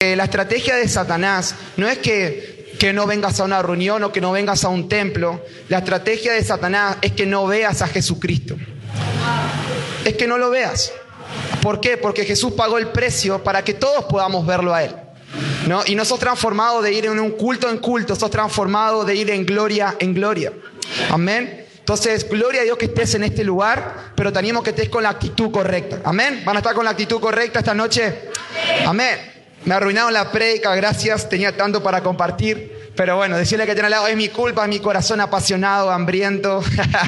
Eh, la estrategia de Satanás no es que, que no vengas a una reunión o que no vengas a un templo. La estrategia de Satanás es que no veas a Jesucristo. Es que no lo veas. ¿Por qué? Porque Jesús pagó el precio para que todos podamos verlo a Él. ¿no? Y no sos transformado de ir en un culto en culto, sos transformado de ir en gloria en gloria. Amén. Entonces, gloria a Dios que estés en este lugar, pero tenemos que estés con la actitud correcta. Amén. ¿Van a estar con la actitud correcta esta noche? Amén. Me arruinaron la predica, gracias, tenía tanto para compartir. Pero bueno, decirle que tiene al lado es mi culpa, es mi corazón apasionado, hambriento.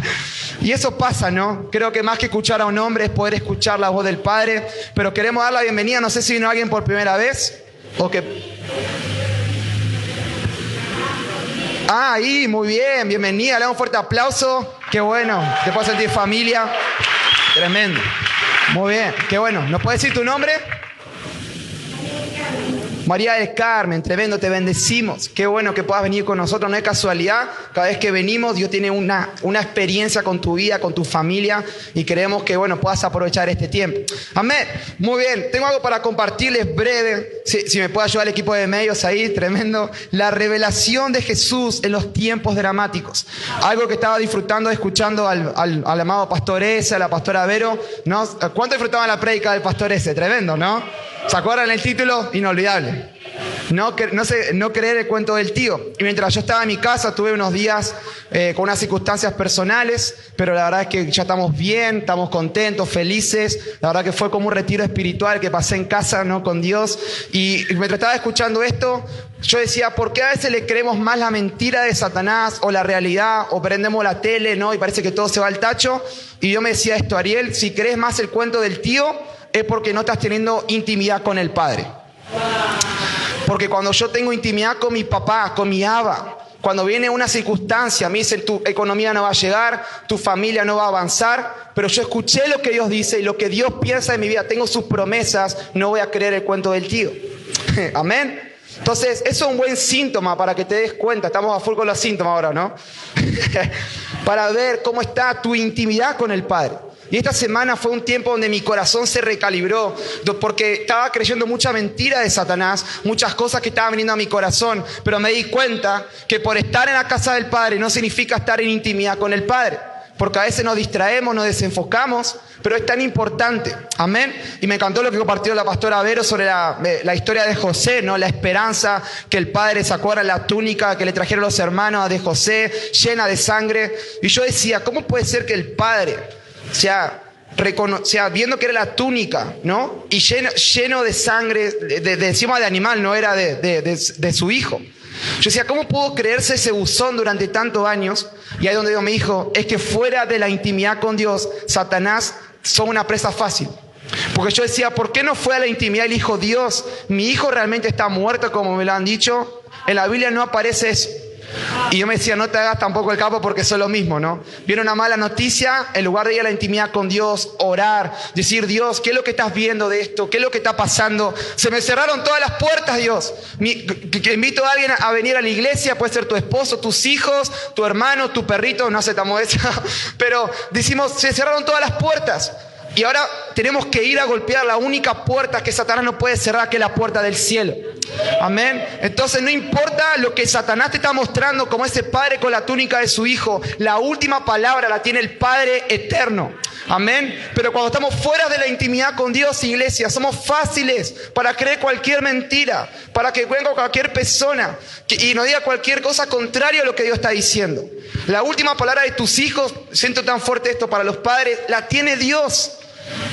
y eso pasa, ¿no? Creo que más que escuchar a un hombre es poder escuchar la voz del Padre. Pero queremos dar la bienvenida, no sé si vino alguien por primera vez o que Ah, ahí, muy bien, bienvenida, le damos un fuerte aplauso. Qué bueno, te puedo sentir familia. Tremendo. Muy bien, qué bueno. ¿Nos puedes decir tu nombre? María del Carmen, tremendo, te bendecimos. Qué bueno que puedas venir con nosotros, no es casualidad. Cada vez que venimos, Dios tiene una, una experiencia con tu vida, con tu familia, y queremos que, bueno, puedas aprovechar este tiempo. Amén. Muy bien, tengo algo para compartirles breve. Si, me puede ayudar el equipo de medios ahí, tremendo. La revelación de Jesús en los tiempos dramáticos. Algo que estaba disfrutando escuchando al, al, amado pastor ese, a la pastora Vero. ¿no? ¿Cuánto disfrutaban la prédica del pastor ese? Tremendo, ¿no? ¿Se acuerdan el título? Inolvidable. No, no, sé, no creer el cuento del tío. Y mientras yo estaba en mi casa, tuve unos días eh, con unas circunstancias personales, pero la verdad es que ya estamos bien, estamos contentos, felices. La verdad que fue como un retiro espiritual que pasé en casa, ¿no? Con Dios. Y mientras estaba escuchando esto, yo decía, ¿por qué a veces le creemos más la mentira de Satanás o la realidad? O prendemos la tele, ¿no? Y parece que todo se va al tacho. Y yo me decía esto, Ariel, si crees más el cuento del tío, es porque no estás teniendo intimidad con el Padre. Porque cuando yo tengo intimidad con mi papá, con mi aba, cuando viene una circunstancia, me dicen tu economía no va a llegar, tu familia no va a avanzar, pero yo escuché lo que Dios dice y lo que Dios piensa de mi vida, tengo sus promesas, no voy a creer el cuento del tío. Amén. Entonces, eso es un buen síntoma para que te des cuenta, estamos a full con los síntomas ahora, ¿no? para ver cómo está tu intimidad con el Padre. Y esta semana fue un tiempo donde mi corazón se recalibró, porque estaba creyendo mucha mentira de Satanás, muchas cosas que estaban viniendo a mi corazón, pero me di cuenta que por estar en la casa del Padre no significa estar en intimidad con el Padre porque a veces nos distraemos, nos desenfocamos, pero es tan importante. Amén. Y me encantó lo que compartió la pastora Vero sobre la, eh, historia de José, ¿no? La esperanza que el padre sacó a la túnica que le trajeron los hermanos de José, llena de sangre. Y yo decía, ¿cómo puede ser que el padre o sea, viendo que era la túnica, ¿no? Y lleno, lleno de sangre, de, encima de animal, no era de, su hijo. Yo decía, ¿cómo pudo creerse ese buzón durante tantos años? Y ahí donde Dios me dijo, es que fuera de la intimidad con Dios, Satanás son una presa fácil. Porque yo decía, ¿por qué no fue a la intimidad y dijo, Dios, mi hijo realmente está muerto como me lo han dicho? En la Biblia no aparece eso. Y yo me decía, no te hagas tampoco el capo porque es lo mismo, ¿no? Viene una mala noticia, en lugar de ir a la intimidad con Dios, orar, decir, Dios, ¿qué es lo que estás viendo de esto? ¿Qué es lo que está pasando? Se me cerraron todas las puertas, Dios. invito a alguien a venir a la iglesia, puede ser tu esposo, tus hijos, tu hermano, tu perrito, no aceptamos eso, pero decimos, se cerraron todas las puertas. Y ahora tenemos que ir a golpear la única puerta que Satanás no puede cerrar, que es la puerta del cielo. Amén. Entonces no importa lo que Satanás te está mostrando como ese padre con la túnica de su hijo, la última palabra la tiene el Padre eterno. Amén. Pero cuando estamos fuera de la intimidad con Dios, iglesia, somos fáciles para creer cualquier mentira, para que venga cualquier persona y nos diga cualquier cosa contraria a lo que Dios está diciendo. La última palabra de tus hijos, siento tan fuerte esto para los padres, la tiene Dios.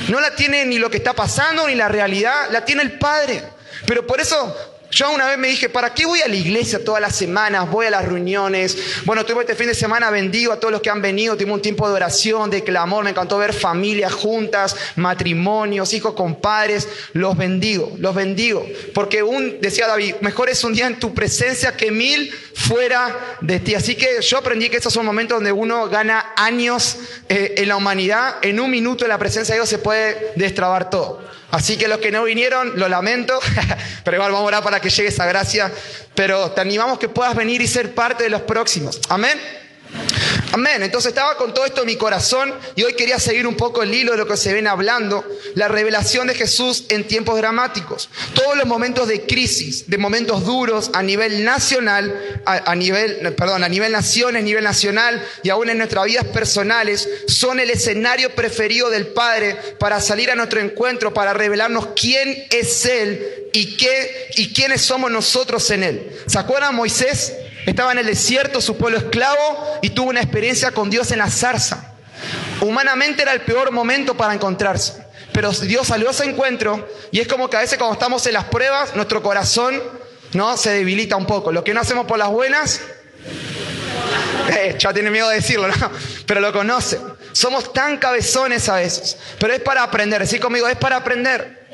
No la tiene ni lo que está pasando, ni la realidad, la tiene el Padre. Pero por eso yo una vez me dije, ¿para qué voy a la iglesia todas las semanas? Voy a las reuniones. Bueno, tuve este fin de semana, bendigo a todos los que han venido. Tuve un tiempo de oración, de clamor. Me encantó ver familias juntas, matrimonios, hijos con padres. Los bendigo, los bendigo. Porque un, decía David, mejor es un día en tu presencia que mil fuera de ti. Así que yo aprendí que esos son momentos donde uno gana años eh, en la humanidad. En un minuto en la presencia de Dios se puede destrabar todo. Así que los que no vinieron, lo lamento, pero igual vamos a orar para que llegue esa gracia. Pero te animamos que puedas venir y ser parte de los próximos. Amén. Amén. Entonces estaba con todo esto en mi corazón y hoy quería seguir un poco el hilo de lo que se ven hablando, la revelación de Jesús en tiempos dramáticos. Todos los momentos de crisis, de momentos duros a nivel nacional, a, nivel, perdón, a nivel naciones, a nivel nacional y aún en nuestras vidas personales, son el escenario preferido del Padre para salir a nuestro encuentro, para revelarnos quién es Él y qué y quiénes somos nosotros en Él. ¿Se acuerdan Moisés? Estaba en el desierto, su pueblo esclavo, y tuvo una experiencia con Dios en la zarza. Humanamente era el peor momento para encontrarse. Pero Dios salió a ese encuentro y es como que a veces cuando estamos en las pruebas, nuestro corazón ¿no? se debilita un poco. Lo que no hacemos por las buenas, eh, ya tiene miedo de decirlo, ¿no? pero lo conoce. Somos tan cabezones a veces, pero es para aprender. Decir conmigo, es para aprender.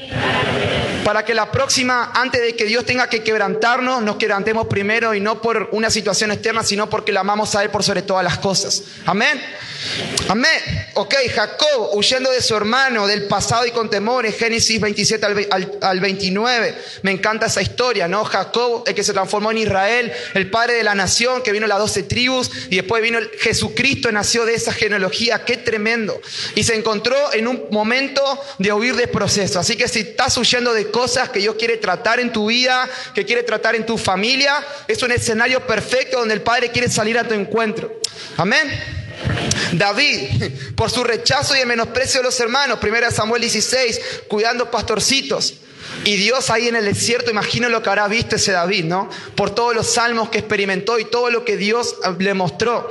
Para que la próxima, antes de que Dios tenga que quebrantarnos, nos quebrantemos primero y no por una situación externa, sino porque la amamos a Él por sobre todas las cosas. Amén. Amén. Ok, Jacob huyendo de su hermano, del pasado y con temor, en Génesis 27 al, 29. Me encanta esa historia, ¿no? Jacob, el que se transformó en Israel, el padre de la nación, que vino las doce tribus, y después vino Jesucristo, nació de esa genealogía. Qué tremendo. Y se encontró en un momento de huir de proceso. Así que si estás huyendo de cosas que Dios quiere tratar en tu vida, que quiere tratar en tu familia, es un escenario perfecto donde el Padre quiere salir a tu encuentro. Amén. David, por su rechazo y el menosprecio de los hermanos, 1 Samuel 16, cuidando pastorcitos. Y Dios ahí en el desierto, imagino lo que habrá visto ese David, ¿no? Por todos los salmos que experimentó y todo lo que Dios le mostró.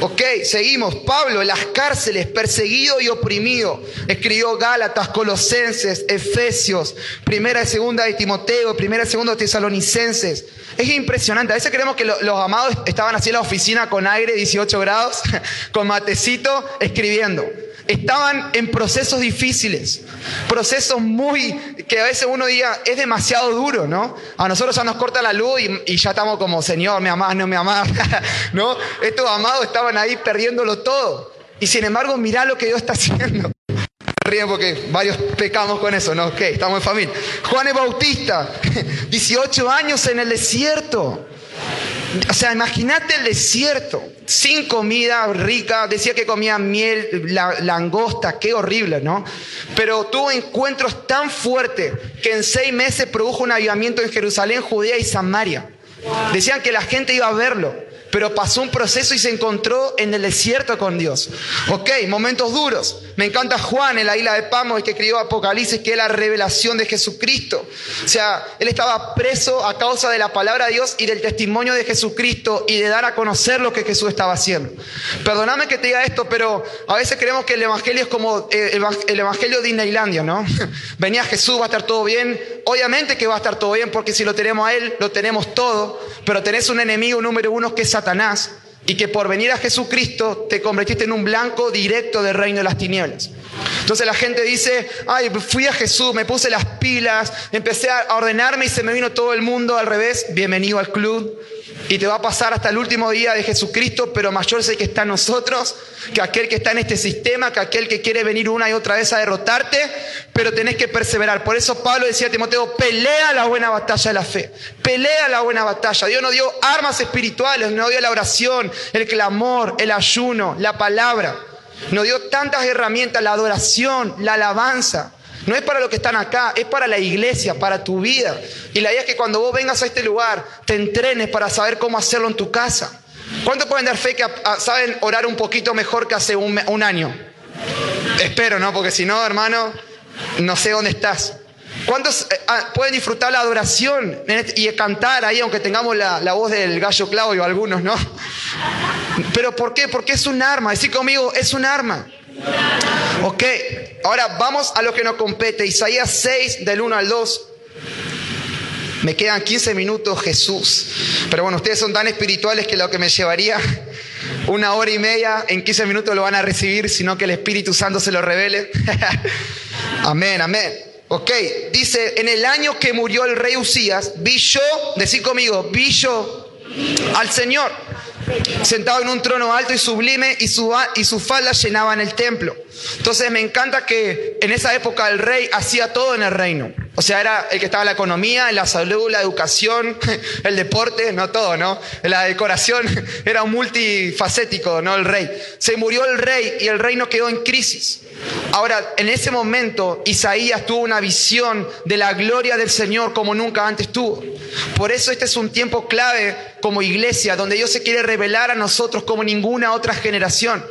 Ok, seguimos. Pablo en las cárceles, perseguido y oprimido. Escribió Gálatas, Colosenses, Efesios, primera y segunda de Timoteo, primera y segunda de Tesalonicenses. Es impresionante. A veces creemos que los amados estaban así en la oficina con aire, 18 grados, con matecito, escribiendo. Estaban en procesos difíciles, procesos muy, que a veces uno diga, es demasiado duro, ¿no? A nosotros ya nos corta la luz y, ya estamos como, Señor, me amás, no me amás, ¿no? Estos amados estaban ahí perdiéndolo todo. Y sin embargo, mirá lo que Dios está haciendo. Ríen porque varios pecamos con eso, ¿no? Ok, estamos en familia. Juan el Bautista, 18 años en el desierto. O sea, imagínate el desierto, sin comida rica, decía que comía miel, la, langosta, qué horrible, ¿no? Pero tuvo encuentros tan fuertes que en seis meses produjo un avivamiento en Jerusalén, Judea y Samaria. Decían que la gente iba a verlo pero pasó un proceso y se encontró en el desierto con Dios. Ok, momentos duros. Me encanta Juan en la isla de Pamo, el que escribió Apocalipsis, que es la revelación de Jesucristo. O sea, él estaba preso a causa de la palabra de Dios y del testimonio de Jesucristo y de dar a conocer lo que Jesús estaba haciendo. Perdóname que te diga esto, pero a veces creemos que el Evangelio es como eh, el Evangelio de Disneylandia, ¿no? Venía Jesús, va a estar todo bien. Obviamente que va a estar todo bien, porque si lo tenemos a Él, lo tenemos todo, pero tenés un enemigo número uno que es Satanás y que por venir a Jesucristo te convertiste en un blanco directo del reino de las tinieblas. Entonces la gente dice, ay, fui a Jesús, me puse las pilas, empecé a ordenarme y se me vino todo el mundo al revés. Bienvenido al club y te va a pasar hasta el último día de Jesucristo, pero mayor es el que está en nosotros, que aquel que está en este sistema, que aquel que quiere venir una y otra vez a derrotarte, pero tenés que perseverar. Por eso Pablo decía a Timoteo, pelea la buena batalla de la fe, pelea la buena batalla. Dios nos dio armas espirituales, nos dio la oración, el clamor, el ayuno, la palabra. Nos dio tantas herramientas, la adoración, la alabanza. No es para los que están acá, es para la iglesia, para tu vida. Y la idea es que cuando vos vengas a este lugar, te entrenes para saber cómo hacerlo en tu casa. ¿Cuántos pueden dar fe que saben orar un poquito mejor que hace un, año? Espero, ¿no? Porque si no, hermano, no sé dónde estás. ¿Cuántos eh, ah, pueden disfrutar la adoración y cantar ahí, aunque tengamos la, la, voz del gallo Claudio, algunos, ¿no? Pero ¿por qué? Porque es un arma. Decir conmigo, es un arma. Ok, ahora vamos a lo que nos compete. Isaías 6, del 1 al 2. Me quedan 15 minutos, Jesús. Pero bueno, ustedes son tan espirituales que lo que me llevaría una hora y media, en 15 minutos lo van a recibir, sino que el Espíritu Santo se lo revele. amén, amén. Ok, dice, en el año que murió el rey Usías, vi yo, decir conmigo, vi yo al Señor sentado en un trono alto y sublime y su, y su falda llenaban el templo. Entonces me encanta que en esa época el rey hacía todo en el reino. O sea, era el que estaba en la economía, en la salud, la educación, el deporte, no todo, ¿no? La decoración era un multifacético, ¿no? El rey. Se murió el rey y el reino quedó en crisis. Ahora, en ese momento, Isaías tuvo una visión de la gloria del Señor como nunca antes tuvo. Por eso este es un tiempo clave como iglesia, donde Dios se quiere revelar a nosotros como ninguna otra generación.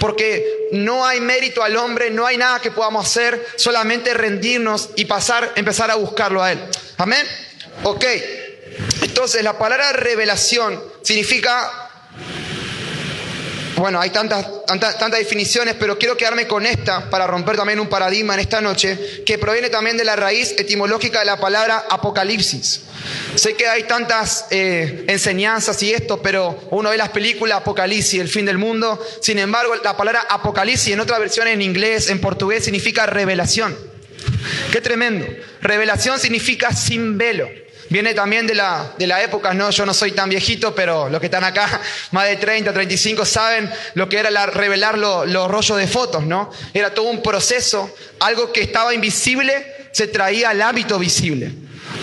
Porque no hay mérito al hombre, no hay nada que podamos hacer, solamente rendirnos y pasar, empezar a buscarlo a Él. Amén. Ok. Entonces, la palabra revelación significa bueno, hay tantas, tantas, tantas, definiciones, pero quiero quedarme con esta para romper también un paradigma en esta noche, que proviene también de la raíz etimológica de la palabra apocalipsis. Sé que hay tantas eh, enseñanzas y esto, pero uno ve las películas Apocalipsis, el fin del mundo. Sin embargo, la palabra Apocalipsis en otra versión en inglés, en portugués, significa revelación. Qué tremendo. Revelación significa sin velo. Viene también de la, de la época, no, yo no soy tan viejito, pero los que están acá, más de 30, 35, saben lo que era la, revelar los rollos de fotos, ¿no? Era todo un proceso, algo que estaba invisible se traía al hábito visible.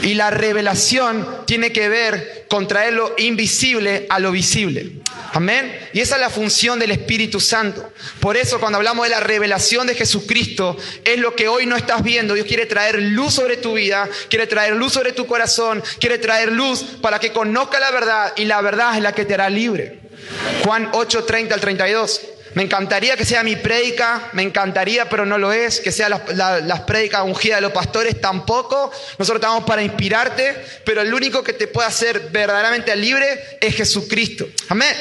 Y la revelación tiene que ver con traer lo invisible a lo visible. Amén. Y esa es la función del Espíritu Santo. Por eso cuando hablamos de la revelación de Jesucristo, es lo que hoy no estás viendo. Dios quiere traer luz sobre tu vida, quiere traer luz sobre tu corazón, quiere traer luz para que conozca la verdad y la verdad es la que te hará libre. Juan 8, 30 al 32. Me encantaría que sea mi prédica, me encantaría, pero no lo es, que sea las prédicas ungidas de los pastores, tampoco. Nosotros estamos para inspirarte, pero el único que te puede hacer verdaderamente libre es Jesucristo. Amén.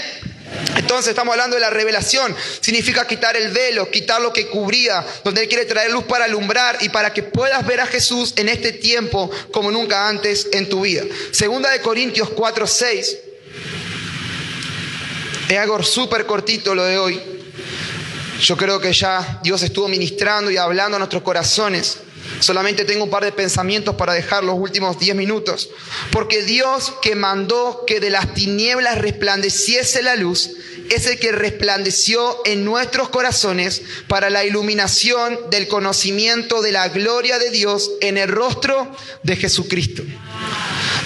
Entonces estamos hablando de la revelación. Significa quitar el velo, quitar lo que cubría, donde Él quiere traer luz para alumbrar y para que puedas ver a Jesús en este tiempo como nunca antes en tu vida. Segunda de Corintios 4, 6. Es algo súper cortito lo de hoy. Yo creo que ya Dios estuvo ministrando y hablando a nuestros corazones. Solamente tengo un par de pensamientos para dejar los últimos diez minutos. Porque Dios que mandó que de las tinieblas resplandeciese la luz, es el que resplandeció en nuestros corazones para la iluminación del conocimiento de la gloria de Dios en el rostro de Jesucristo.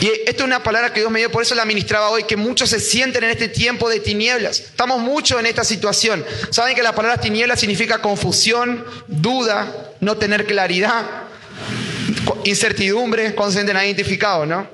Y esto es una palabra que Dios me dio, por eso la ministraba hoy, que muchos se sienten en este tiempo de tinieblas. Estamos mucho en esta situación. Saben que la palabra tinieblas significa confusión, duda, no tener claridad, incertidumbre, cuando se sienten identificados, ¿no?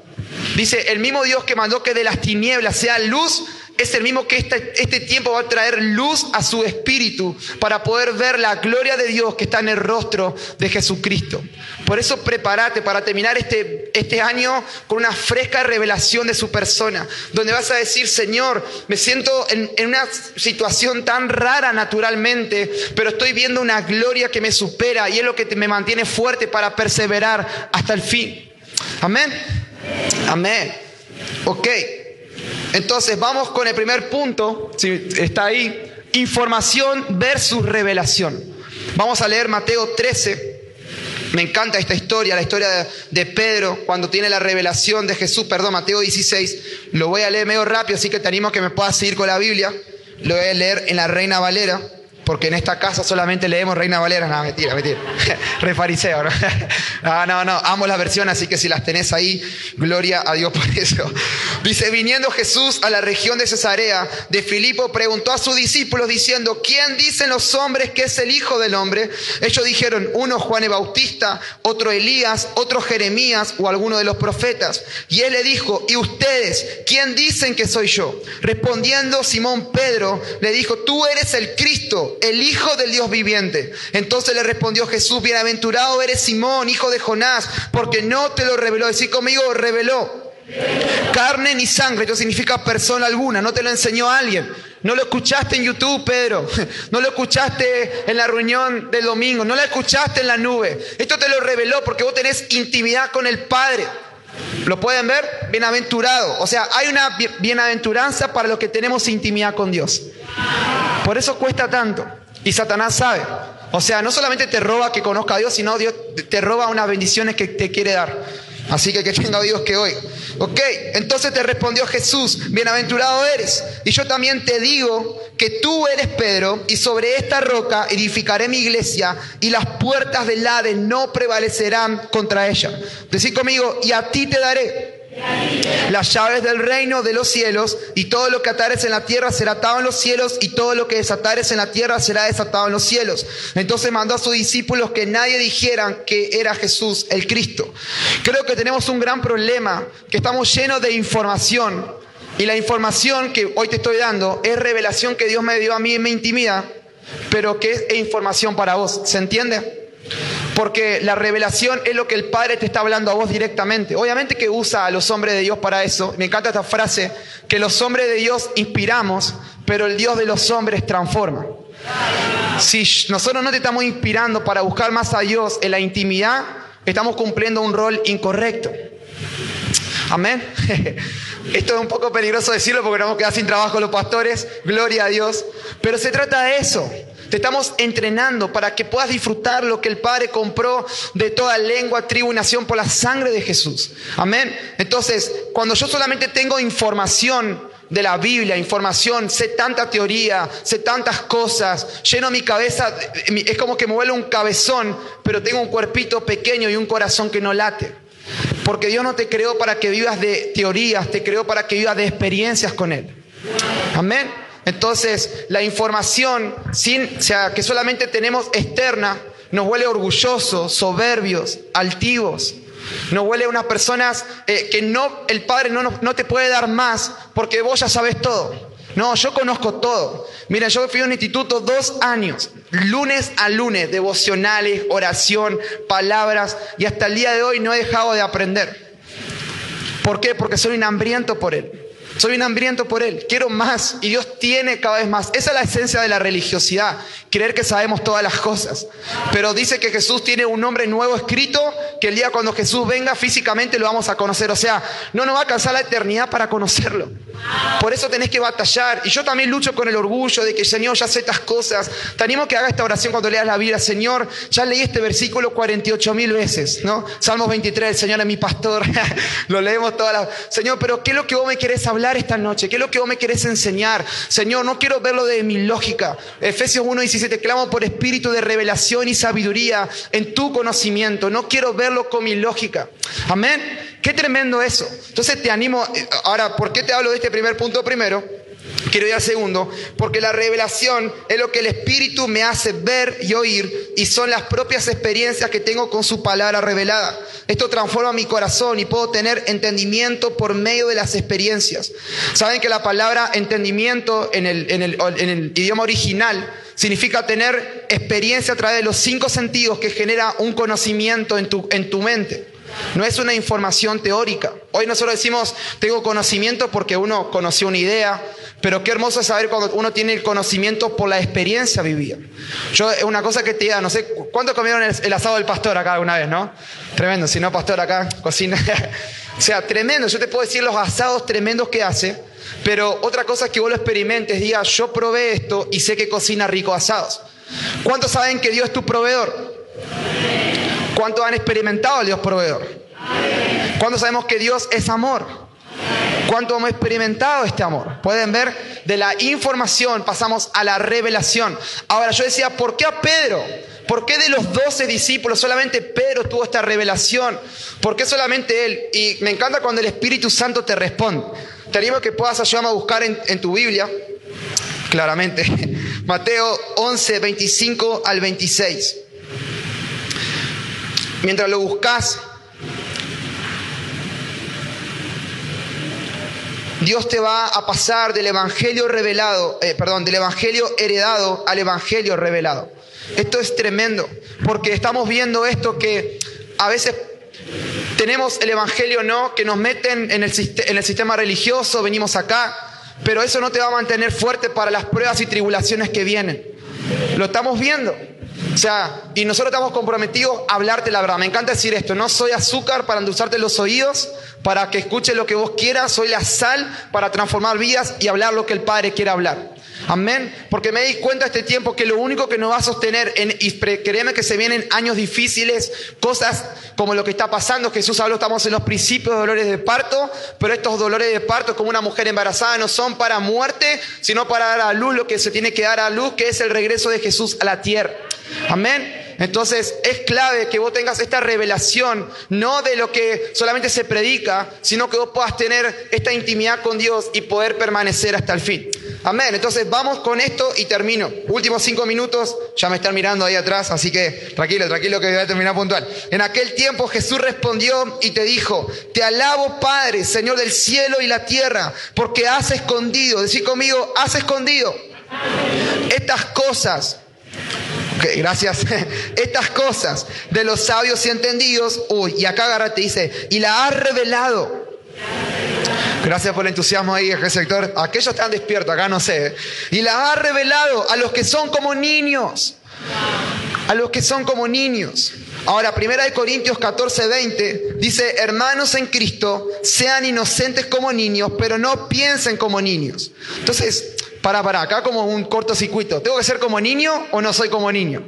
Dice, el mismo Dios que mandó que de las tinieblas sea luz, es el mismo que este, este, tiempo va a traer luz a su espíritu para poder ver la gloria de Dios que está en el rostro de Jesucristo. Por eso prepárate para terminar este, este año con una fresca revelación de su persona, donde vas a decir, Señor, me siento en, una situación tan rara naturalmente, pero estoy viendo una gloria que me supera y es lo que me mantiene fuerte para perseverar hasta el fin. Amén. Amén. Ok. Entonces vamos con el primer punto, si está ahí, información versus revelación. Vamos a leer Mateo 13. Me encanta esta historia, la historia de, Pedro cuando tiene la revelación de Jesús, perdón, Mateo 16. Lo voy a leer medio rápido, así que te animo que me puedas seguir con la Biblia. Lo voy a leer en la Reina Valera porque en esta casa solamente leemos Reina Valera. No, mentira, mentira. Re ¿no? No, no, no. Amo las versiones, así que si las tenés ahí, gloria a Dios por eso. Dice, viniendo Jesús a la región de Cesarea de Filipo, preguntó a sus discípulos diciendo, ¿quién dicen los hombres que es el Hijo del Hombre? Ellos dijeron, uno Juan el Bautista, otro Elías, otro Jeremías o alguno de los profetas. Y él le dijo, ¿y ustedes quién dicen que soy yo? Respondiendo Simón Pedro, le dijo, tú eres el Cristo el Hijo del Dios viviente. Entonces le respondió Jesús, bienaventurado eres Simón, hijo de Jonás, porque no te lo reveló. Decir conmigo, reveló. Carne ni sangre, esto significa persona alguna, no te lo enseñó alguien. No lo escuchaste en YouTube, Pedro. No lo escuchaste en la reunión del domingo. No lo escuchaste en la nube. Esto te lo reveló porque vos tenés intimidad con el Padre. ¿Lo pueden ver? Bienaventurado. O sea, hay una bienaventuranza para los que tenemos intimidad con Dios. Por eso cuesta tanto. Y Satanás sabe. O sea, no solamente te roba que conozca a Dios, sino Dios te roba unas bendiciones que te quiere dar. Así que que tenga Dios que hoy. Ok, entonces te respondió Jesús, bienaventurado eres. Y yo también te digo que tú eres Pedro y sobre esta roca edificaré mi iglesia y las puertas del Hades no prevalecerán contra ella. Decid conmigo, y a ti te daré las llaves del reino de los cielos y todo lo que atares en la tierra será atado en los cielos y todo lo que desatares en la tierra será desatado en los cielos. Entonces mandó a sus discípulos que nadie dijeran que era Jesús el Cristo. Creo que tenemos un gran problema, que estamos llenos de información y la información que hoy te estoy dando es revelación que Dios me dio a mí en mi intimidad, pero que es información para vos. ¿Se entiende? Porque la revelación es lo que el Padre te está hablando a vos directamente. Obviamente que usa a los hombres de Dios para eso. Me encanta esta frase, que los hombres de Dios inspiramos, pero el Dios de los hombres transforma. Si nosotros no te estamos inspirando para buscar más a Dios en la intimidad, estamos cumpliendo un rol incorrecto. Amén. Esto es un poco peligroso decirlo porque nos vamos a quedar sin trabajo los pastores. Gloria a Dios. Pero se trata de eso. Te estamos entrenando para que puedas disfrutar lo que el Padre compró de toda lengua, tribu y nación por la sangre de Jesús. Amén. Entonces, cuando yo solamente tengo información de la Biblia, información, sé tanta teoría, sé tantas cosas, lleno mi cabeza, es como que me vuelve un cabezón, pero tengo un cuerpito pequeño y un corazón que no late. Porque Dios no te creó para que vivas de teorías, te creó para que vivas de experiencias con Él. Amén. Entonces, la información que solamente tenemos externa nos huele orgullosos, soberbios, altivos. Nos huele a unas personas eh, que no, el Padre no, no te puede dar más porque vos ya sabes todo. No, yo conozco todo. Mira, yo fui a un instituto dos años, lunes a lunes, devocionales, oración, palabras, y hasta el día de hoy no he dejado de aprender. ¿Por qué? Porque soy un hambriento por Él. Soy un hambriento por Él, quiero más y Dios tiene cada vez más. Esa es la esencia de la religiosidad, creer que sabemos todas las cosas. Pero dice que Jesús tiene un nombre nuevo escrito, que el día cuando Jesús venga físicamente lo vamos a conocer. O sea, no nos va a alcanzar la eternidad para conocerlo. Por eso tenés que batallar. Y yo también lucho con el orgullo de que, Señor, ya sé estas cosas. Te animo que haga esta oración cuando leas la Biblia. Señor, ya leí este versículo 48 mil veces, ¿no? Salmos 23, el Señor es mi pastor. lo leemos todas las... Señor, pero ¿qué es lo que vos me querés hablar? Esta noche? ¿Qué es lo que vos me querés enseñar? Señor, no quiero verlo de mi lógica. Efesios 1.17, clamo por espíritu de revelación y sabiduría en tu conocimiento. No quiero verlo con mi lógica. Amén. Qué tremendo eso. Entonces te animo, eh, ahora, ¿por qué te hablo de este primer punto primero? Quiero ir al segundo, porque la revelación es lo que el Espíritu me hace ver y oír y son las propias experiencias que tengo con su palabra revelada. Esto transforma mi corazón y puedo tener entendimiento por medio de las experiencias. Saben que la palabra entendimiento en el, en el idioma original significa tener experiencia a través de los cinco sentidos que genera un conocimiento en tu, en tu mente. No es una información teórica. Hoy nosotros decimos, tengo conocimiento porque uno conoció una idea, pero qué hermoso es saber cuando uno tiene el conocimiento por la experiencia vivida. Yo, una cosa que te diga, no sé, ¿cuántos comieron el, asado del pastor acá alguna vez, no? Tremendo, si no, pastor acá, cocina. o sea, tremendo. Yo te puedo decir los asados tremendos que hace, pero otra cosa que vos lo experimentes, diga, yo probé esto y sé que cocina ricos asados. ¿Cuántos saben que Dios es tu proveedor? ¿Cuántos han experimentado al Dios proveedor? ¿Cuántos sabemos que Dios es amor? ¿Cuánto hemos experimentado este amor? Pueden ver, de la información pasamos a la revelación. Ahora yo decía, ¿por qué a Pedro? ¿Por qué de los doce discípulos solamente Pedro tuvo esta revelación? ¿Por qué solamente él? Y me encanta cuando el Espíritu Santo te responde. Te animo que puedas ayudarme a buscar en, tu Biblia, claramente, Mateo 11, 25 al 26. Mientras lo buscas, Dios te va a pasar del evangelio revelado, eh, perdón, del evangelio heredado al evangelio revelado. Esto es tremendo, porque estamos viendo esto que a veces tenemos el evangelio no, que nos meten en el, en el sistema religioso, venimos acá, pero eso no te va a mantener fuerte para las pruebas y tribulaciones que vienen. Lo estamos viendo. O sea, y nosotros estamos comprometidos a hablarte la verdad. Me encanta decir esto, no soy azúcar para endulzarte los oídos, para que escuches lo que vos quieras, soy la sal para transformar vidas y hablar lo que el Padre quiere hablar. Amén. Porque me di cuenta este tiempo que lo único que nos va a sostener, en, y créeme que se vienen años difíciles, cosas como lo que está pasando. Jesús habló, estamos en los principios de dolores de parto, pero estos dolores de parto, como una mujer embarazada, no son para muerte, sino para dar a luz lo que se tiene que dar a luz, que es el regreso de Jesús a la tierra. Amén. Entonces es clave que vos tengas esta revelación, no de lo que solamente se predica, sino que vos puedas tener esta intimidad con Dios y poder permanecer hasta el fin. Amén. Entonces vamos con esto y termino. Últimos cinco minutos, ya me están mirando ahí atrás, así que tranquilo, tranquilo que voy a terminar puntual. En aquel tiempo Jesús respondió y te dijo, te alabo Padre, Señor del cielo y la tierra, porque has escondido, decir conmigo, has escondido estas cosas gracias. Estas cosas de los sabios y entendidos, uy, y acá agarra te dice, y la has revelado. Gracias por el entusiasmo ahí, sector. Aquellos están despiertos, acá no sé. Y la ha revelado a los que son como niños. A los que son como niños. Ahora, primera de Corintios 14, 20 dice, hermanos en Cristo, sean inocentes como niños, pero no piensen como niños. Entonces, para, para, acá como un cortocircuito. ¿Tengo que ser como niño o no soy como niño?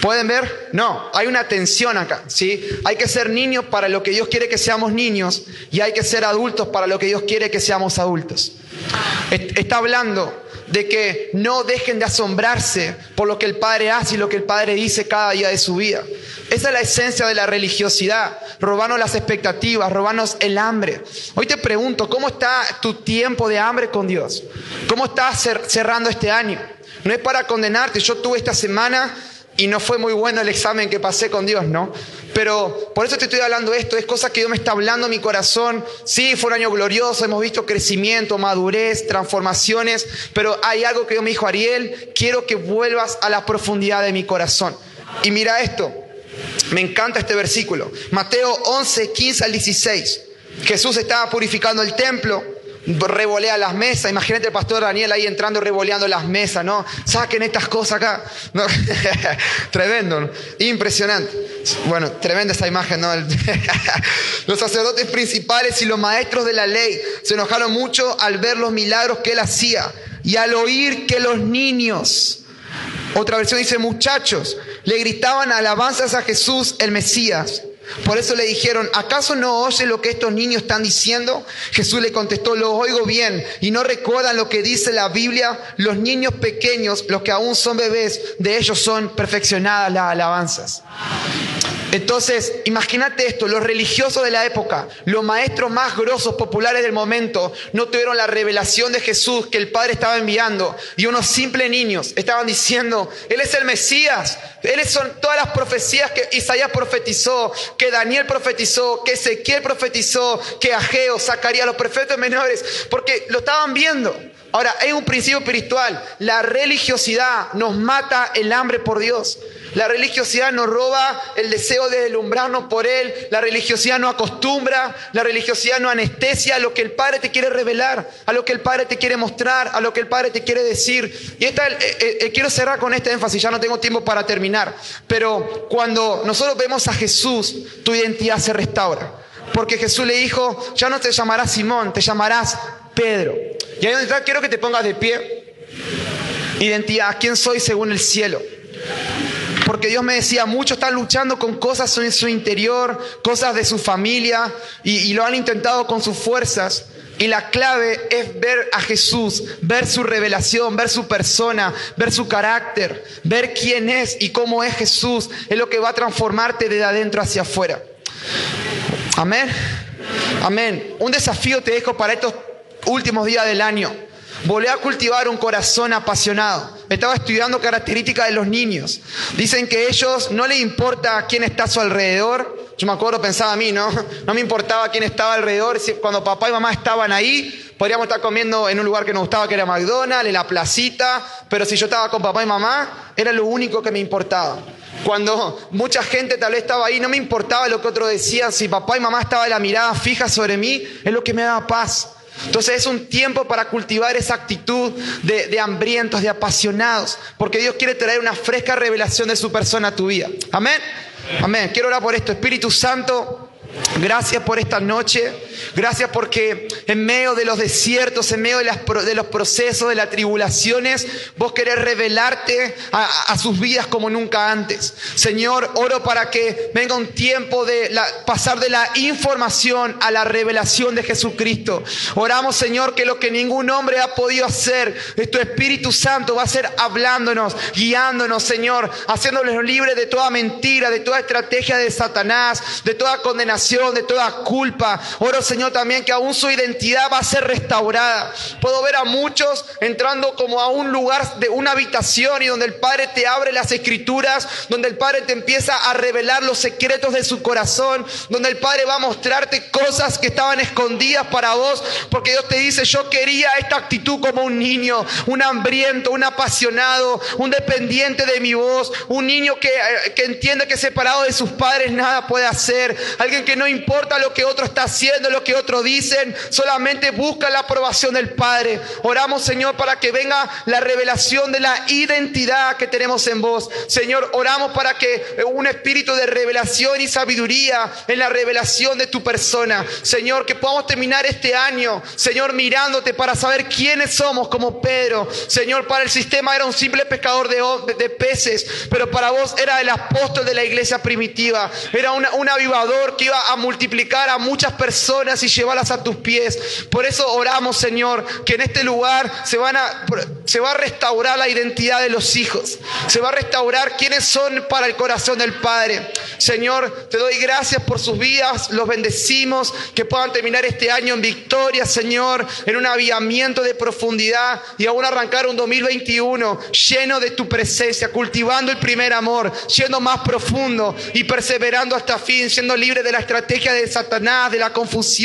¿Pueden ver? No, hay una tensión acá, ¿sí? Hay que ser niños para lo que Dios quiere que seamos niños y hay que ser adultos para lo que Dios quiere que seamos adultos. Está hablando de que no dejen de asombrarse por lo que el Padre hace y lo que el Padre dice cada día de su vida. Esa es la esencia de la religiosidad, robarnos las expectativas, robarnos el hambre. Hoy te pregunto, ¿cómo está tu tiempo de hambre con Dios? ¿Cómo estás cerrando este año? No es para condenarte, yo tuve esta semana y no fue muy bueno el examen que pasé con Dios, ¿no? Pero por eso te estoy hablando esto, es cosa que Dios me está hablando en mi corazón. Sí, fue un año glorioso, hemos visto crecimiento, madurez, transformaciones, pero hay algo que Dios me dijo, Ariel, quiero que vuelvas a la profundidad de mi corazón. Y mira esto, me encanta este versículo. Mateo 11, 15 al 16. Jesús estaba purificando el templo, revolea las mesas. Imagínate el pastor Daniel ahí entrando revoleando las mesas, ¿no? Saquen estas cosas acá. Tremendo, impresionante. Bueno, tremenda esa imagen, ¿no? los sacerdotes principales y los maestros de la ley se enojaron mucho al ver los milagros que él hacía y al oír que los niños, otra versión dice muchachos, le gritaban alabanzas a Jesús el Mesías. Por eso le dijeron, ¿acaso no oye lo que estos niños están diciendo? Jesús le contestó, lo oigo bien y no recuerdan lo que dice la Biblia. Los niños pequeños, los que aún son bebés, de ellos son perfeccionadas las alabanzas. Entonces, imagínate esto, los religiosos de la época, los maestros más grosos, populares del momento, no tuvieron la revelación de Jesús que el Padre estaba enviando y unos simples niños estaban diciendo, Él es el Mesías, Él son todas las profecías que Isaías profetizó, que Daniel profetizó, que Ezequiel profetizó, que Ageo, Zacarías, los profetas menores, porque lo estaban viendo. Ahora, hay un principio espiritual, la religiosidad nos mata el hambre por Dios. La religiosidad nos roba el deseo de deslumbrarnos por Él. La religiosidad no acostumbra. La religiosidad no anestesia a lo que el Padre te quiere revelar, a lo que el Padre te quiere mostrar, a lo que el Padre te quiere decir. Y esta, eh, eh, eh, quiero cerrar con este énfasis, ya no tengo tiempo para terminar. Pero cuando nosotros vemos a Jesús, tu identidad se restaura. Porque Jesús le dijo, ya no te llamarás Simón, te llamarás Pedro. Y ahí donde está, quiero que te pongas de pie. Identidad, ¿quién soy según el cielo? Porque Dios me decía, muchos están luchando con cosas en su interior, cosas de su familia, y, lo han intentado con sus fuerzas. Y la clave es ver a Jesús, ver su revelación, ver su persona, ver su carácter, ver quién es y cómo es Jesús. Es lo que va a transformarte de adentro hacia afuera. Amén. Amén. Un desafío te dejo para estos últimos días del año. Volví a cultivar un corazón apasionado. Estaba estudiando características de los niños. Dicen que ellos no les importa quién está a su alrededor. Yo me acuerdo, pensaba a mí, ¿no? No me importaba quién estaba alrededor. Cuando papá y mamá estaban ahí, podríamos estar comiendo en un lugar que nos gustaba, que era McDonald's, en la placita. Pero si yo estaba con papá y mamá, era lo único que me importaba. Cuando mucha gente tal vez estaba ahí, no me importaba lo que otros decían. Si papá y mamá estaban la mirada fija sobre mí, es lo que me daba paz. Entonces es un tiempo para cultivar esa actitud de, de hambrientos, de apasionados, porque Dios quiere traer una fresca revelación de su persona a tu vida. Amén. Amén. Quiero orar por esto. Espíritu Santo. Gracias por esta noche. Gracias porque en medio de los desiertos, en medio de, los procesos, de las tribulaciones, vos querés revelarte a, sus vidas como nunca antes. Señor, oro para que venga un tiempo de pasar de la información a la revelación de Jesucristo. Oramos, Señor, que lo que ningún hombre ha podido hacer, tu Espíritu Santo va a ser hablándonos, guiándonos, Señor, haciéndoles libres de toda mentira, de toda estrategia de Satanás, de toda condenación, de toda culpa. Oro, Señor, también que aún su identidad va a ser restaurada. Puedo ver a muchos entrando como a un lugar de una habitación y donde el Padre te abre las escrituras, donde el Padre te empieza a revelar los secretos de su corazón, donde el Padre va a mostrarte cosas que estaban escondidas para vos, porque Dios te dice, yo quería esta actitud como un niño, un hambriento, un apasionado, un dependiente de mi voz, un niño que, eh, que entiende que separado de sus padres nada puede hacer, alguien que no importa lo que otro está haciendo, que otros dicen, solamente busca la aprobación del Padre. Oramos, Señor, para que venga la revelación de la identidad que tenemos en vos. Señor, oramos para que un espíritu de revelación y sabiduría en la revelación de tu persona. Señor, que podamos terminar este año, Señor, mirándote para saber quiénes somos como Pedro. Señor, para el sistema era un simple pescador de, de peces, pero para vos era el apóstol de la iglesia primitiva. Era un avivador que iba a multiplicar a muchas personas y llevarlas a tus pies. Por eso oramos, Señor, que en este lugar se, va a restaurar la identidad de los hijos. Se va a restaurar quiénes son para el corazón del Padre. Señor, te doy gracias por sus vidas. Los bendecimos. Que puedan terminar este año en victoria, Señor, en un aviamiento de profundidad y aún arrancar un 2021 lleno de tu presencia, cultivando el primer amor, siendo más profundo y perseverando hasta fin, siendo libre de la estrategia de Satanás, de la confusión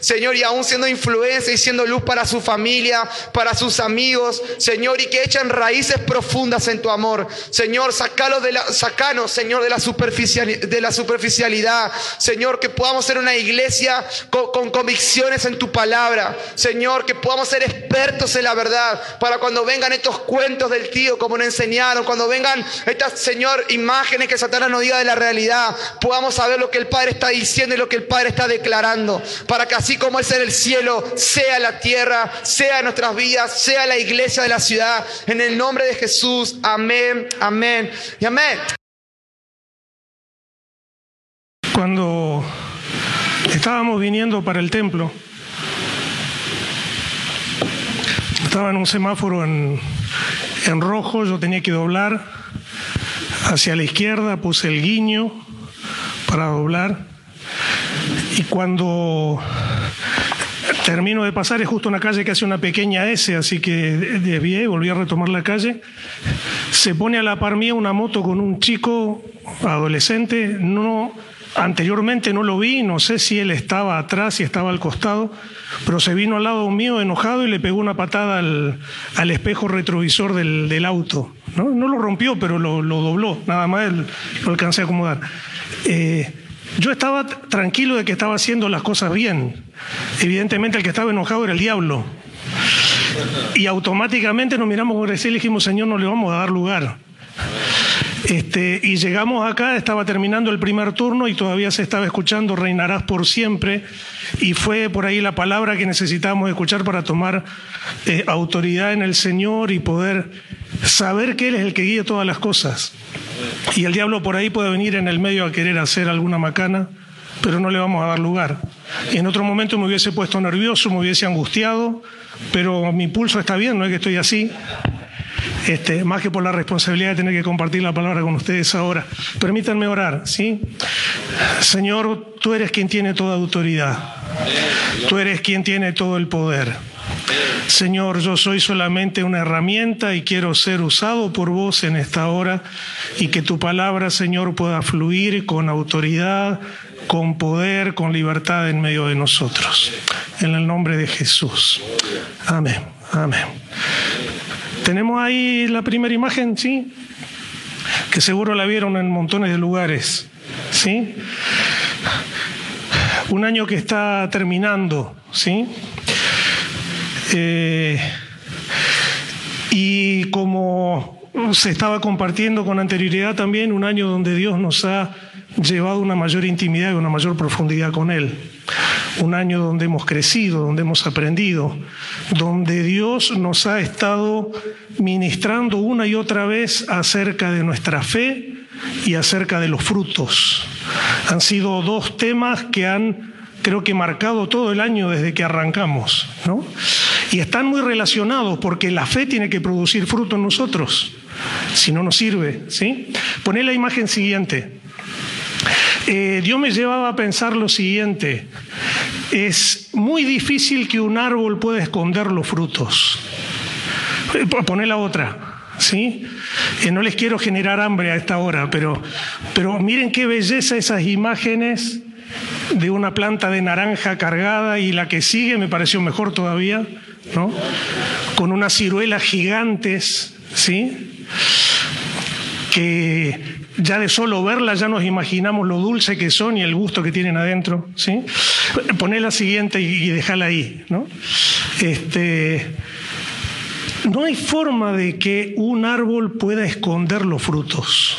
Señor, y aún siendo influencia y siendo luz para su familia, para sus amigos, Señor, y que echan raíces profundas en tu amor. Señor, sacalos de sacanos, Señor, de la, de la superficialidad. Señor, que podamos ser una iglesia con, con convicciones en tu palabra. Señor, que podamos ser expertos en la verdad para cuando vengan estos cuentos del tío, como nos enseñaron, cuando vengan estas, Señor, imágenes que Satanás nos diga de la realidad, podamos saber lo que el Padre está diciendo y lo que el Padre está declarando para que así como es en el cielo, sea la tierra, sea nuestras vidas, sea la iglesia de la ciudad. En el nombre de Jesús, amén, amén y amén. Cuando estábamos viniendo para el templo, estaba en un semáforo en, en rojo, yo tenía que doblar hacia la izquierda, puse el guiño para doblar y cuando termino de pasar, es justo una calle que hace una pequeña S, así que desvié, volví a retomar la calle. Se pone a la par mía una moto con un chico adolescente, no Anteriormente no lo vi, no sé si él estaba atrás, si estaba al costado, pero se vino al lado mío enojado y le pegó una patada al, espejo retrovisor del, auto. ¿no? ¿no? lo rompió, pero lo, dobló, nada más lo alcancé a acomodar. Eh, yo estaba tranquilo de que estaba haciendo las cosas bien. Evidentemente el que estaba enojado era el diablo. Y automáticamente nos miramos por y dijimos, Señor, no le vamos a dar lugar. Este, y llegamos acá, estaba terminando el primer turno y todavía se estaba escuchando Reinarás por siempre. Y fue por ahí la palabra que necesitábamos escuchar para tomar eh, autoridad en el Señor y poder saber que Él es el que guía todas las cosas. Y el diablo por ahí puede venir en el medio a querer hacer alguna macana, pero no le vamos a dar lugar. En otro momento me hubiese puesto nervioso, me hubiese angustiado, pero mi pulso está bien, no es que estoy así. Este, más que por la responsabilidad de tener que compartir la palabra con ustedes ahora. Permítanme orar, ¿sí? Señor, tú eres quien tiene toda autoridad. Tú eres quien tiene todo el poder. Señor, yo soy solamente una herramienta y quiero ser usado por vos en esta hora y que tu palabra, Señor, pueda fluir con autoridad, con poder, con libertad en medio de nosotros. En el nombre de Jesús. Amén. Amén. Tenemos ahí la primera imagen, ¿sí? Que seguro la vieron en montones de lugares, ¿sí? Un año que está terminando, ¿sí? Eh, y como se estaba compartiendo con anterioridad también, un año donde Dios nos ha llevado una mayor intimidad y una mayor profundidad con Él. Un año donde hemos crecido, donde hemos aprendido, donde Dios nos ha estado ministrando una y otra vez acerca de nuestra fe y acerca de los frutos. Han sido dos temas que han, creo que, marcado todo el año desde que arrancamos, ¿no? Y están muy relacionados porque la fe tiene que producir fruto en nosotros, si no nos sirve, ¿sí? Poné la imagen siguiente. Eh, Dios me llevaba a pensar lo siguiente, es muy difícil que un árbol pueda esconder los frutos. Eh, poné la otra, ¿sí? Eh, no les quiero generar hambre a esta hora, pero, pero miren qué belleza esas imágenes de una planta de naranja cargada y la que sigue me pareció mejor todavía, ¿no? Con unas ciruelas gigantes, ¿sí? Que ya de solo verlas ya nos imaginamos lo dulce que son y el gusto que tienen adentro, ¿sí? Poné la siguiente y, déjala ahí, ¿no? Este, no hay forma de que un árbol pueda esconder los frutos.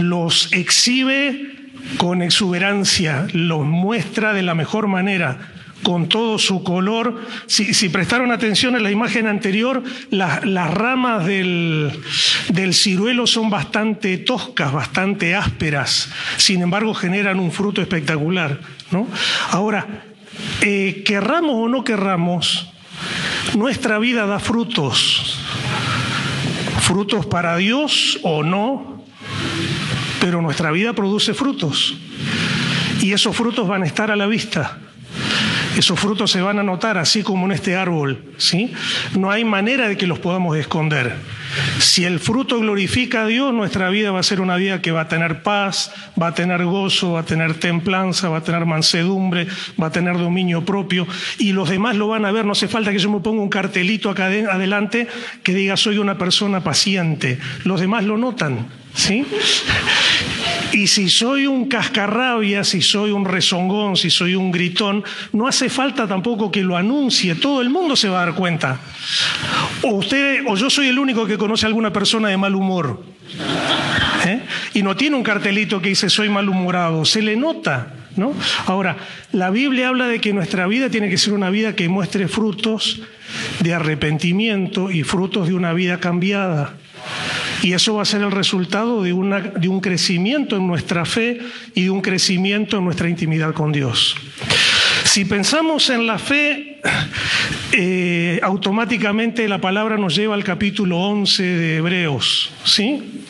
Los exhibe con exuberancia, los muestra de la mejor manera con todo su color. Si, prestaron atención a la imagen anterior, las ramas del, ciruelo son bastante toscas, bastante ásperas, sin embargo generan un fruto espectacular. ¿no? Ahora, eh, querramos o no querramos, nuestra vida da frutos, frutos para Dios o no, pero nuestra vida produce frutos. Y esos frutos van a estar a la vista. Esos frutos se van a notar así como en este árbol, ¿sí? No hay manera de que los podamos esconder. Si el fruto glorifica a Dios, nuestra vida va a ser una vida que va a tener paz, va a tener gozo, va a tener templanza, va a tener mansedumbre, va a tener dominio propio y los demás lo van a ver. No hace falta que yo me ponga un cartelito acá adelante que diga soy una persona paciente. Los demás lo notan, ¿sí? Y si soy un cascarrabia, si soy un rezongón, si soy un gritón, no hace falta tampoco que lo anuncie, todo el mundo se va a dar cuenta. O usted, o yo soy el único que conoce a alguna persona de mal humor. ¿eh? Y no tiene un cartelito que dice soy malhumorado, se le nota. ¿no? Ahora, la Biblia habla de que nuestra vida tiene que ser una vida que muestre frutos de arrepentimiento y frutos de una vida cambiada. Y eso va a ser el resultado de, de un crecimiento en nuestra fe y de un crecimiento en nuestra intimidad con Dios. Si pensamos en la fe, eh, automáticamente la palabra nos lleva al capítulo 11 de Hebreos, ¿sí?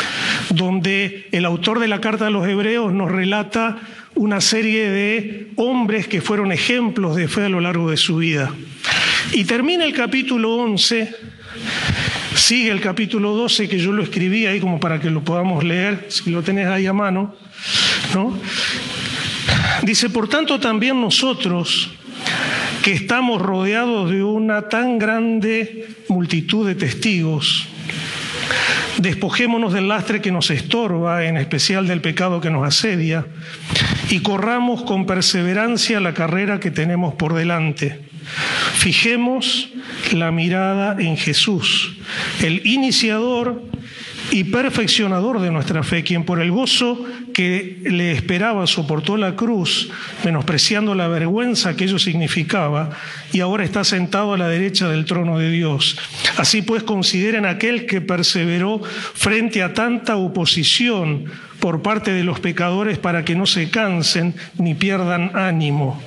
Donde el autor de la carta de los Hebreos nos relata una serie de hombres que fueron ejemplos de fe a lo largo de su vida. Y termina el capítulo 11 Sigue el capítulo 12, que yo lo escribí ahí como para que lo podamos leer, si lo tenés ahí a mano. ¿no? Dice, por tanto también nosotros, que estamos rodeados de una tan grande multitud de testigos, despojémonos del lastre que nos estorba, en especial del pecado que nos asedia, y corramos con perseverancia la carrera que tenemos por delante Fijemos la mirada en Jesús, el iniciador y perfeccionador de nuestra fe, quien por el gozo que le esperaba soportó la cruz, menospreciando la vergüenza que ello significaba, y ahora está sentado a la derecha del trono de Dios. Así pues, consideren aquel que perseveró frente a tanta oposición por parte de los pecadores para que no se cansen ni pierdan ánimo.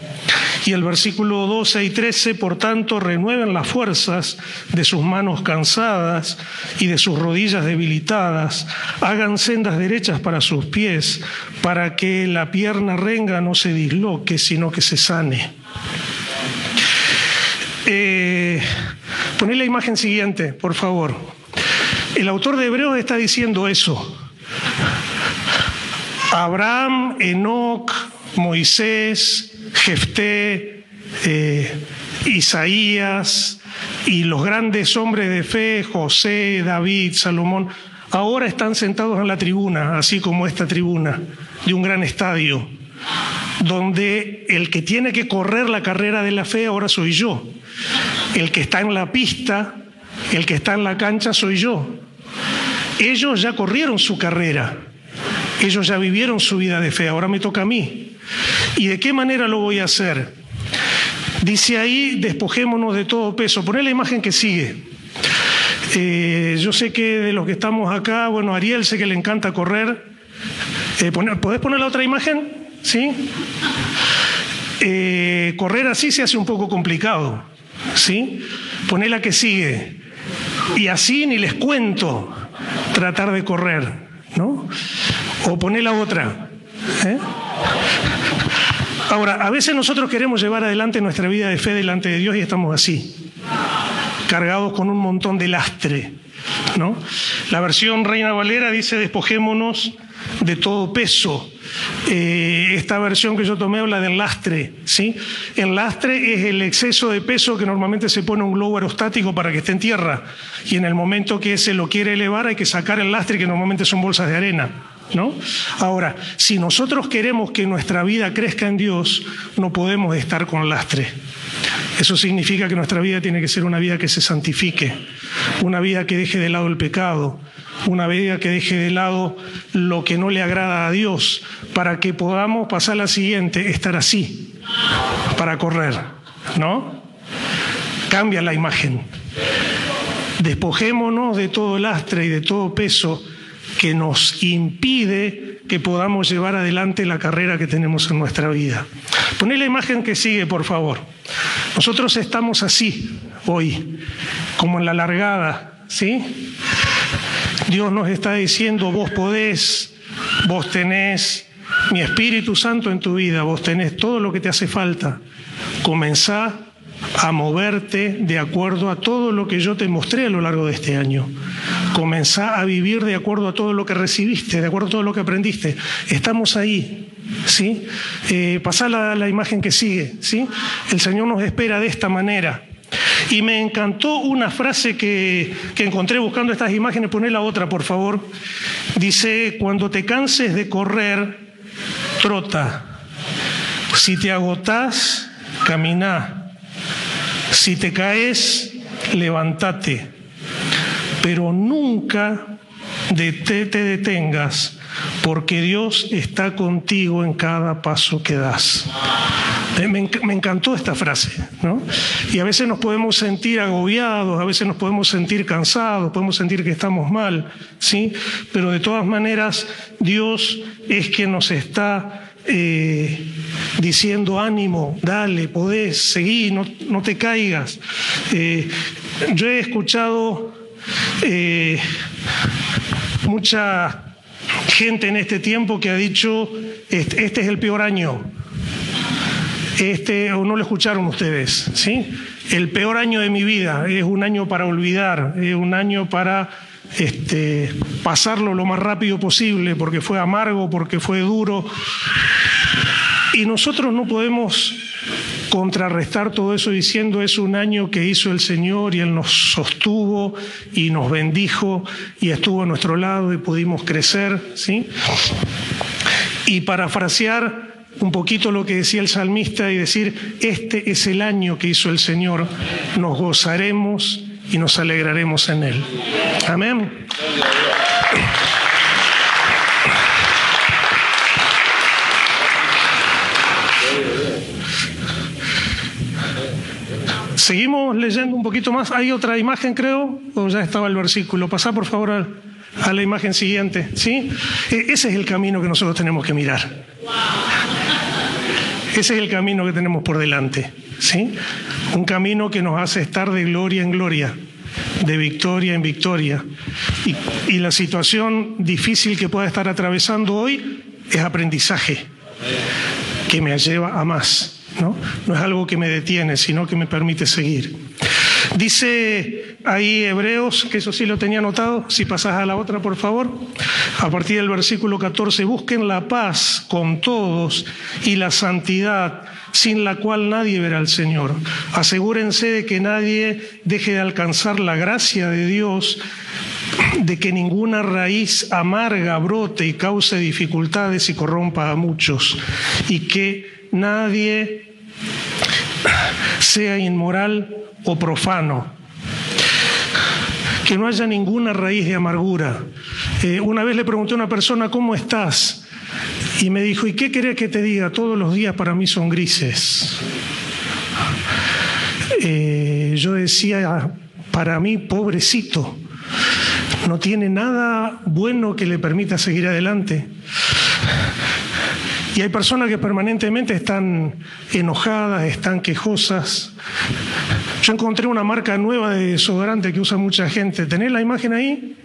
Y el versículo 12 y 13, por tanto, renueven las fuerzas de sus manos cansadas y de sus rodillas debilitadas, hagan sendas derechas para sus pies, para que la pierna renga no se disloque, sino que se sane. Eh, poné la imagen siguiente, por favor. El autor de Hebreos está diciendo eso. Abraham, Enoch, Moisés, Jefté, eh, Isaías y los grandes hombres de fe, José, David, Salomón, ahora están sentados en la tribuna, así como esta tribuna, de un gran estadio. donde el que tiene que correr la carrera de la fe ahora soy yo. El que está en la pista, el que está en la cancha soy yo. Ellos ya corrieron su carrera, ellos ya vivieron su vida de fe, ahora me toca a mí. ¿Y de qué manera lo voy a hacer? Dice ahí, despojémonos de todo peso. Poné la imagen que sigue. Eh, yo sé que de los que estamos acá, bueno, Ariel sé que le encanta correr. Eh, ¿Podés poner la otra imagen? ¿Sí? Eh, correr así se hace un poco complicado. ¿Sí? Poné la que sigue. Y así ni les cuento tratar de correr, ¿no? O poné la otra. ¿eh? Ahora, a veces nosotros queremos llevar adelante nuestra vida de fe delante de Dios y estamos así, cargados con un montón de lastre. ¿no? La versión Reina Valera dice despojémonos de todo peso. Eh, esta versión que yo tomé habla del lastre. ¿sí? El lastre es el exceso de peso que normalmente se pone un globo aerostático para que esté en tierra. Y en el momento que se lo quiere elevar hay que sacar el lastre que normalmente son bolsas de arena. ¿No? Ahora, si nosotros queremos que nuestra vida crezca en Dios, no podemos estar con lastre. Eso significa que nuestra vida tiene que ser una vida que se santifique, una vida que deje de lado el pecado, una vida que deje de lado lo que no le agrada a Dios, para que podamos pasar la siguiente, estar así, para correr, ¿no? Cambia la imagen. Despojémonos de todo lastre y de todo peso que nos impide que podamos llevar adelante la carrera que tenemos en nuestra vida. Poné la imagen que sigue, por favor. Nosotros estamos así hoy, como en la largada, ¿sí? Dios nos está diciendo, vos podés, vos tenés mi Espíritu Santo en tu vida, vos tenés todo lo que te hace falta. Comenzá a moverte de acuerdo a todo lo que yo te mostré a lo largo de este año. Comenzá a vivir de acuerdo a todo lo que recibiste, de acuerdo a todo lo que aprendiste. Estamos ahí, ¿sí? Eh, pasá la, imagen que sigue, ¿sí? El Señor nos espera de esta manera. Y me encantó una frase que, que, encontré buscando estas imágenes, poné la otra, por favor. Dice, cuando te canses de correr, trota. Si te agotás, camina. Si te caes, levántate, pero nunca te, detengas, porque Dios está contigo en cada paso que das. Me, me, encantó esta frase, ¿no? Y a veces nos podemos sentir agobiados, a veces nos podemos sentir cansados, podemos sentir que estamos mal, ¿sí? Pero de todas maneras, Dios es quien nos está eh, diciendo ánimo, dale, podés, seguir, no, te caigas. Eh, yo he escuchado eh, mucha gente en este tiempo que ha dicho, este, este, es el peor año. Este, o no lo escucharon ustedes, ¿sí? El peor año de mi vida es un año para olvidar, es un año para este, pasarlo lo más rápido posible, porque fue amargo, porque fue duro. Y nosotros no podemos contrarrestar todo eso diciendo es un año que hizo el Señor y Él nos sostuvo y nos bendijo y estuvo a nuestro lado y pudimos crecer, ¿sí? Y parafrasear un poquito lo que decía el salmista y decir, este es el año que hizo el Señor, nos gozaremos y nos alegraremos en Él. Amén. Seguimos leyendo un poquito más. Hay otra imagen, creo, o ya estaba el versículo. Pasá, por favor, a, la imagen siguiente. ¿sí? E, ese es el camino que nosotros tenemos que mirar. Ese es el camino que tenemos por delante. ¿sí? Un camino que nos hace estar de gloria en gloria, de victoria en victoria. Y la situación difícil que pueda estar atravesando hoy es aprendizaje que me lleva a más. ¿No? No es algo que me detiene, sino que me permite seguir. Dice ahí Hebreos, que eso sí lo tenía anotado, si pasas a la otra, por favor, a partir del versículo 14, busquen la paz con todos y la santidad sin la cual nadie verá al Señor. Asegúrense de que nadie deje de alcanzar la gracia de Dios de que ninguna raíz amarga brote y cause dificultades y corrompa a muchos, y que nadie sea inmoral o profano, que no haya ninguna raíz de amargura. Eh, una vez le pregunté a una persona, ¿cómo estás? Y me dijo, ¿y qué querés que te diga? Todos los días para mí son grises. Eh, yo decía, para mí, pobrecito, no tiene nada bueno que le permita seguir adelante. Y hay personas que permanentemente están enojadas, están quejosas. Yo encontré una marca nueva de desodorante que usa mucha gente. ¿Tenés la imagen ahí?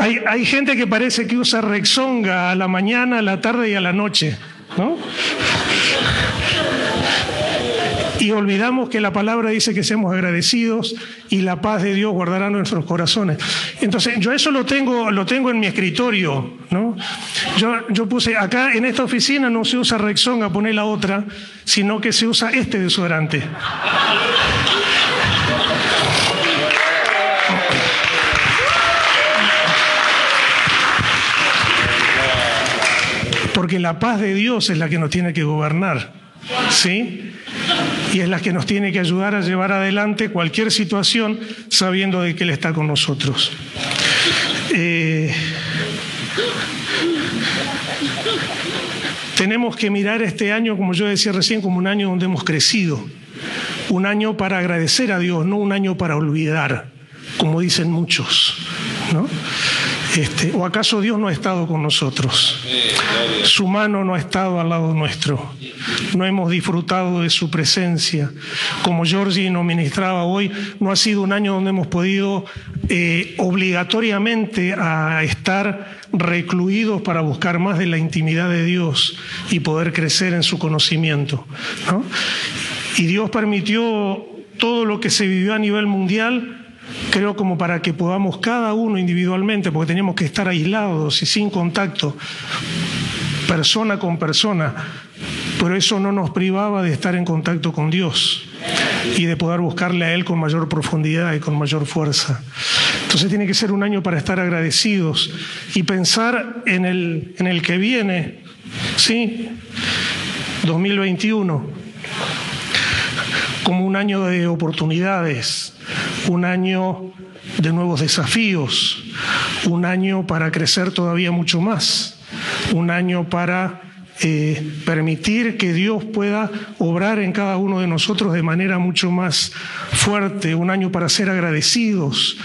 Hay, hay, gente que parece que usa Rexonga a la mañana, a la tarde y a la noche, ¿no? Y olvidamos que la palabra dice que seamos agradecidos y la paz de Dios guardará nuestros corazones. Entonces, yo eso lo tengo, lo tengo en mi escritorio, ¿no? Yo, yo puse, acá en esta oficina no se usa Rexona, a poner la otra, sino que se usa este desodorante. Porque la paz de Dios es la que nos tiene que gobernar. ¿Sí? Y es la que nos tiene que ayudar a llevar adelante cualquier situación sabiendo de que Él está con nosotros. Eh, tenemos que mirar este año, como yo decía recién, como un año donde hemos crecido, un año para agradecer a Dios, no un año para olvidar, como dicen muchos. ¿no? Este, ¿O acaso Dios no ha estado con nosotros? Su mano no ha estado al lado nuestro. No hemos disfrutado de su presencia. Como Georgie nos ministraba hoy, no ha sido un año donde hemos podido eh, obligatoriamente a estar recluidos para buscar más de la intimidad de Dios y poder crecer en su conocimiento. Y Dios permitió todo lo que se vivió a nivel mundial creo como para que podamos cada uno individualmente, porque teníamos que estar aislados y sin contacto, persona con persona, pero eso no nos privaba de estar en contacto con Dios y de poder buscarle a Él con mayor profundidad y con mayor fuerza. Entonces tiene que ser un año para estar agradecidos y pensar en el, en el que viene, ¿sí? 2021, como un año de oportunidades, un año de nuevos desafíos, un año para crecer todavía mucho más, un año para eh, permitir que Dios pueda obrar en cada uno de nosotros de manera mucho más fuerte, un año para ser agradecidos,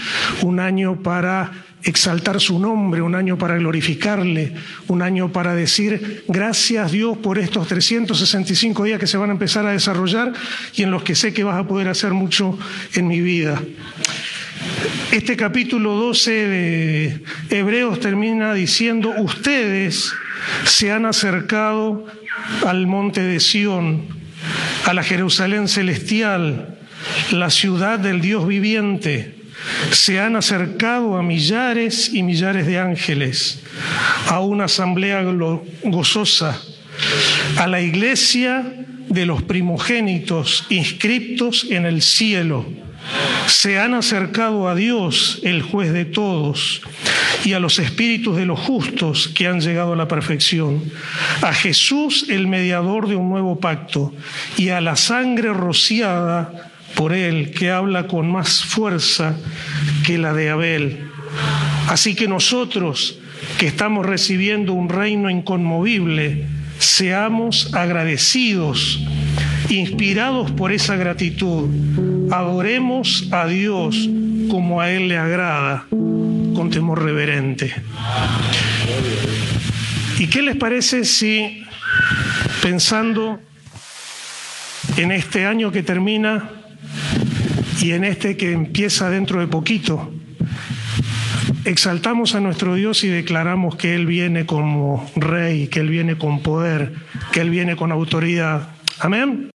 un año para exaltar su nombre, un año para glorificarle, un año para decir gracias Dios por estos 365 días que se van a empezar a desarrollar y en los que sé que vas a poder hacer mucho en mi vida. Este capítulo 12 de Hebreos termina diciendo, ustedes se han acercado al monte de Sión, a la Jerusalén celestial, la ciudad del Dios viviente se han acercado a millares y millares de ángeles, a una asamblea gozosa, a la iglesia de los primogénitos inscriptos en el cielo. Se han acercado a Dios, el juez de todos, y a los espíritus de los justos que han llegado a la perfección, a Jesús, el mediador de un nuevo pacto, y a la sangre rociada por Él, que habla con más fuerza que la de Abel. Así que nosotros, que estamos recibiendo un reino inconmovible, seamos agradecidos, inspirados por esa gratitud. Adoremos a Dios como a Él le agrada, con temor reverente. ¿Y qué les parece si, pensando en este año que termina, y en este que empieza dentro de poquito, exaltamos a nuestro Dios y declaramos que Él viene como rey, que Él viene con poder, que Él viene con autoridad. Amén.